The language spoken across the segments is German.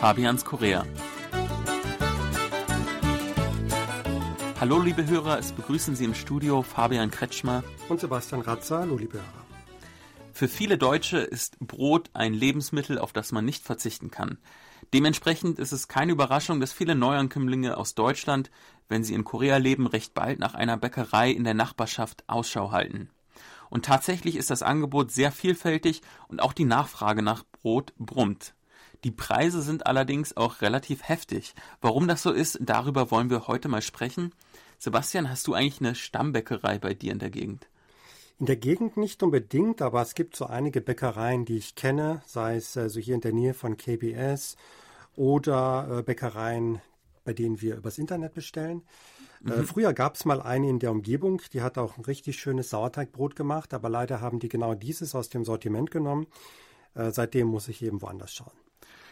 Fabians Korea. Hallo liebe Hörer, es begrüßen Sie im Studio Fabian Kretschmer und Sebastian Ratzer. Hallo liebe Hörer. Für viele Deutsche ist Brot ein Lebensmittel, auf das man nicht verzichten kann. Dementsprechend ist es keine Überraschung, dass viele Neuankömmlinge aus Deutschland, wenn sie in Korea leben, recht bald nach einer Bäckerei in der Nachbarschaft Ausschau halten. Und tatsächlich ist das Angebot sehr vielfältig und auch die Nachfrage nach Brot brummt. Die Preise sind allerdings auch relativ heftig. Warum das so ist, darüber wollen wir heute mal sprechen. Sebastian, hast du eigentlich eine Stammbäckerei bei dir in der Gegend? In der Gegend nicht unbedingt, aber es gibt so einige Bäckereien, die ich kenne, sei es also hier in der Nähe von KBS oder äh, Bäckereien, bei denen wir übers Internet bestellen. Äh, mhm. Äh, früher gab es mal eine in der Umgebung, die hat auch ein richtig schönes Sauerteigbrot gemacht, aber leider haben die genau dieses aus dem Sortiment genommen. Äh, seitdem muss ich eben woanders schauen.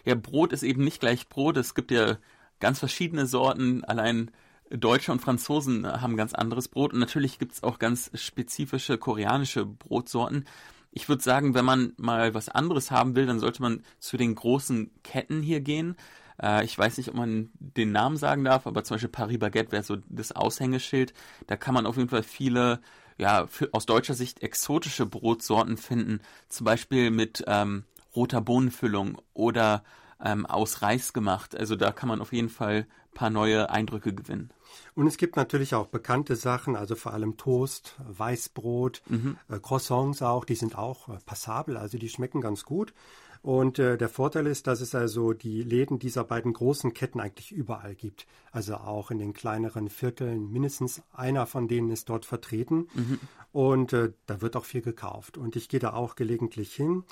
Ja, Brot ist eben nicht gleich Brot. Es gibt ja ganz verschiedene Sorten. Allein Deutsche und Franzosen haben ganz anderes Brot. Und natürlich gibt es auch ganz spezifische koreanische Brotsorten. Ich würde sagen, wenn man mal was anderes haben will, dann sollte man zu den großen Ketten hier gehen. Äh, ich weiß nicht, ob man den Namen sagen darf, aber zum Beispiel Paris Baguette wäre so das Aushängeschild. Da kann man auf jeden Fall viele, ja, für, aus deutscher Sicht exotische Brotsorten finden. Zum Beispiel mit ähm, roter Bohnenfüllung oder ähm, aus Reis gemacht. Also da kann man auf jeden Fall ein paar neue Eindrücke gewinnen. Und es gibt natürlich auch bekannte Sachen, also vor allem Toast, Weißbrot, mhm. äh, Croissants auch, die sind auch äh, passabel, also die schmecken ganz gut. Und äh, der Vorteil ist, dass es also die Läden dieser beiden großen Ketten eigentlich überall gibt. Also auch in den kleineren Vierteln. Mindestens einer von denen ist dort vertreten. Mhm. Und äh, da wird auch viel gekauft. Und ich gehe da auch gelegentlich hin.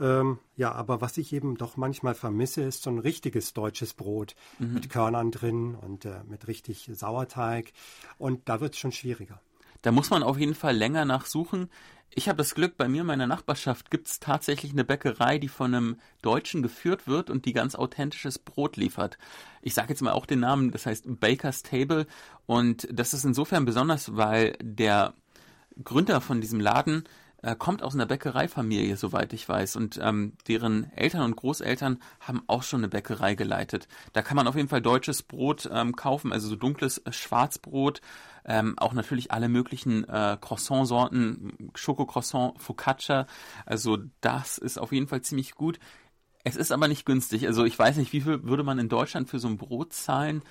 Ähm, ja, aber was ich eben doch manchmal vermisse, ist so ein richtiges deutsches Brot mhm. mit Körnern drin und äh, mit richtig Sauerteig. Und da wird es schon schwieriger. Da muss man auf jeden Fall länger nachsuchen. Ich habe das Glück, bei mir in meiner Nachbarschaft gibt es tatsächlich eine Bäckerei, die von einem Deutschen geführt wird und die ganz authentisches Brot liefert. Ich sage jetzt mal auch den Namen, das heißt Baker's Table. Und das ist insofern besonders, weil der Gründer von diesem Laden äh, kommt aus einer Bäckereifamilie, soweit ich weiß. Und ähm, deren Eltern und Großeltern haben auch schon eine Bäckerei geleitet. Da kann man auf jeden Fall deutsches Brot ähm, kaufen, also so dunkles äh, Schwarzbrot. Ähm, auch natürlich alle möglichen äh, Croissant-Sorten, Schokocroissant, Focaccia. Also das ist auf jeden Fall ziemlich gut. Es ist aber nicht günstig. Also ich weiß nicht, wie viel würde man in Deutschland für so ein Brot zahlen?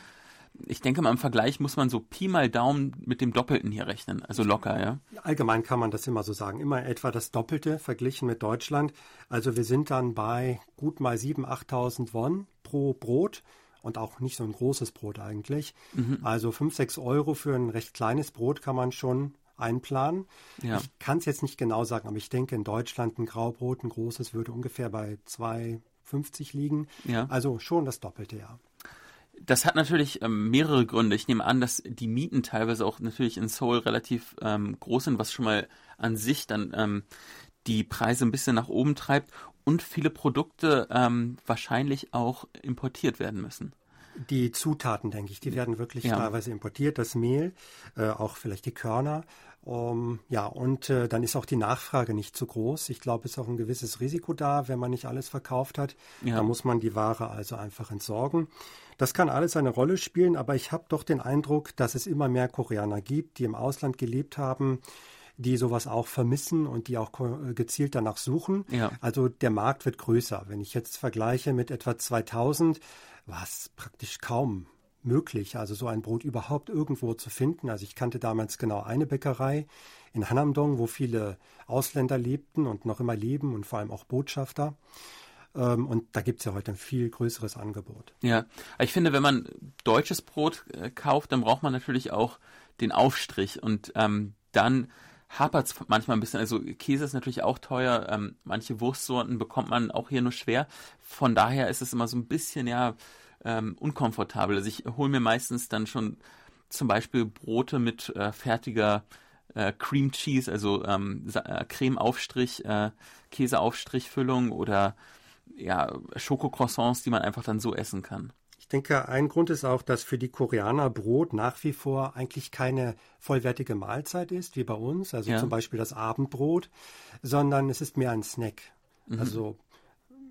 Ich denke mal, im Vergleich muss man so Pi mal Daumen mit dem Doppelten hier rechnen, also locker, ja? Allgemein kann man das immer so sagen. Immer etwa das Doppelte verglichen mit Deutschland. Also wir sind dann bei gut mal 7.000, 8.000 Won pro Brot und auch nicht so ein großes Brot eigentlich. Mhm. Also 5, 6 Euro für ein recht kleines Brot kann man schon einplanen. Ja. Ich kann es jetzt nicht genau sagen, aber ich denke, in Deutschland ein Graubrot, ein großes, würde ungefähr bei 2,50 liegen. Ja. Also schon das Doppelte, ja das hat natürlich ähm, mehrere Gründe. Ich nehme an, dass die Mieten teilweise auch natürlich in Seoul relativ ähm, groß sind, was schon mal an sich dann ähm, die Preise ein bisschen nach oben treibt und viele Produkte ähm, wahrscheinlich auch importiert werden müssen. Die Zutaten, denke ich, die werden wirklich ja. teilweise importiert, das Mehl, äh, auch vielleicht die Körner. Um, ja, und äh, dann ist auch die Nachfrage nicht so groß. Ich glaube, es ist auch ein gewisses Risiko da, wenn man nicht alles verkauft hat. Ja. Da muss man die Ware also einfach entsorgen. Das kann alles eine Rolle spielen, aber ich habe doch den Eindruck, dass es immer mehr Koreaner gibt, die im Ausland gelebt haben, die sowas auch vermissen und die auch äh, gezielt danach suchen. Ja. Also der Markt wird größer. Wenn ich jetzt vergleiche mit etwa 2000, war es praktisch kaum möglich, also so ein Brot überhaupt irgendwo zu finden. Also ich kannte damals genau eine Bäckerei in Hanamdong, wo viele Ausländer lebten und noch immer leben und vor allem auch Botschafter. Ähm, und da gibt es ja heute ein viel größeres Angebot. Ja, ich finde, wenn man deutsches Brot äh, kauft, dann braucht man natürlich auch den Aufstrich und ähm, dann hapert es manchmal ein bisschen. Also Käse ist natürlich auch teuer. Ähm, manche Wurstsorten bekommt man auch hier nur schwer. Von daher ist es immer so ein bisschen, ja, ähm, unkomfortabel. Also ich hole mir meistens dann schon zum Beispiel Brote mit äh, fertiger äh, Cream Cheese, also ähm, äh, Cremeaufstrich, äh, Käseaufstrichfüllung oder ja, Schokocroissants, die man einfach dann so essen kann. Ich denke, ein Grund ist auch, dass für die Koreaner Brot nach wie vor eigentlich keine vollwertige Mahlzeit ist, wie bei uns, also ja. zum Beispiel das Abendbrot, sondern es ist mehr ein Snack. Mhm. Also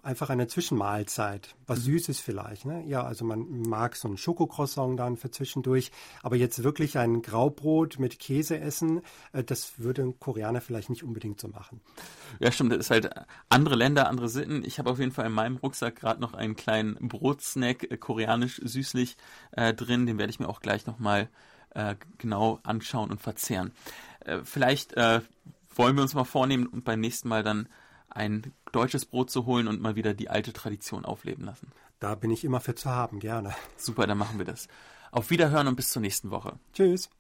einfach eine Zwischenmahlzeit. Was mhm. Süßes vielleicht. Ne? Ja, also man mag so ein Schokocroissant dann für zwischendurch. Aber jetzt wirklich ein Graubrot mit Käse essen, äh, das würde ein Koreaner vielleicht nicht unbedingt so machen. Ja, stimmt. Das ist halt andere Länder, andere Sitten. Ich habe auf jeden Fall in meinem Rucksack gerade noch einen kleinen Brotsnack, äh, koreanisch süßlich äh, drin. Den werde ich mir auch gleich nochmal äh, genau anschauen und verzehren. Äh, vielleicht äh, wollen wir uns mal vornehmen und beim nächsten Mal dann ein deutsches Brot zu holen und mal wieder die alte Tradition aufleben lassen. Da bin ich immer für zu haben, gerne. Super, dann machen wir das. Auf Wiederhören und bis zur nächsten Woche. Tschüss.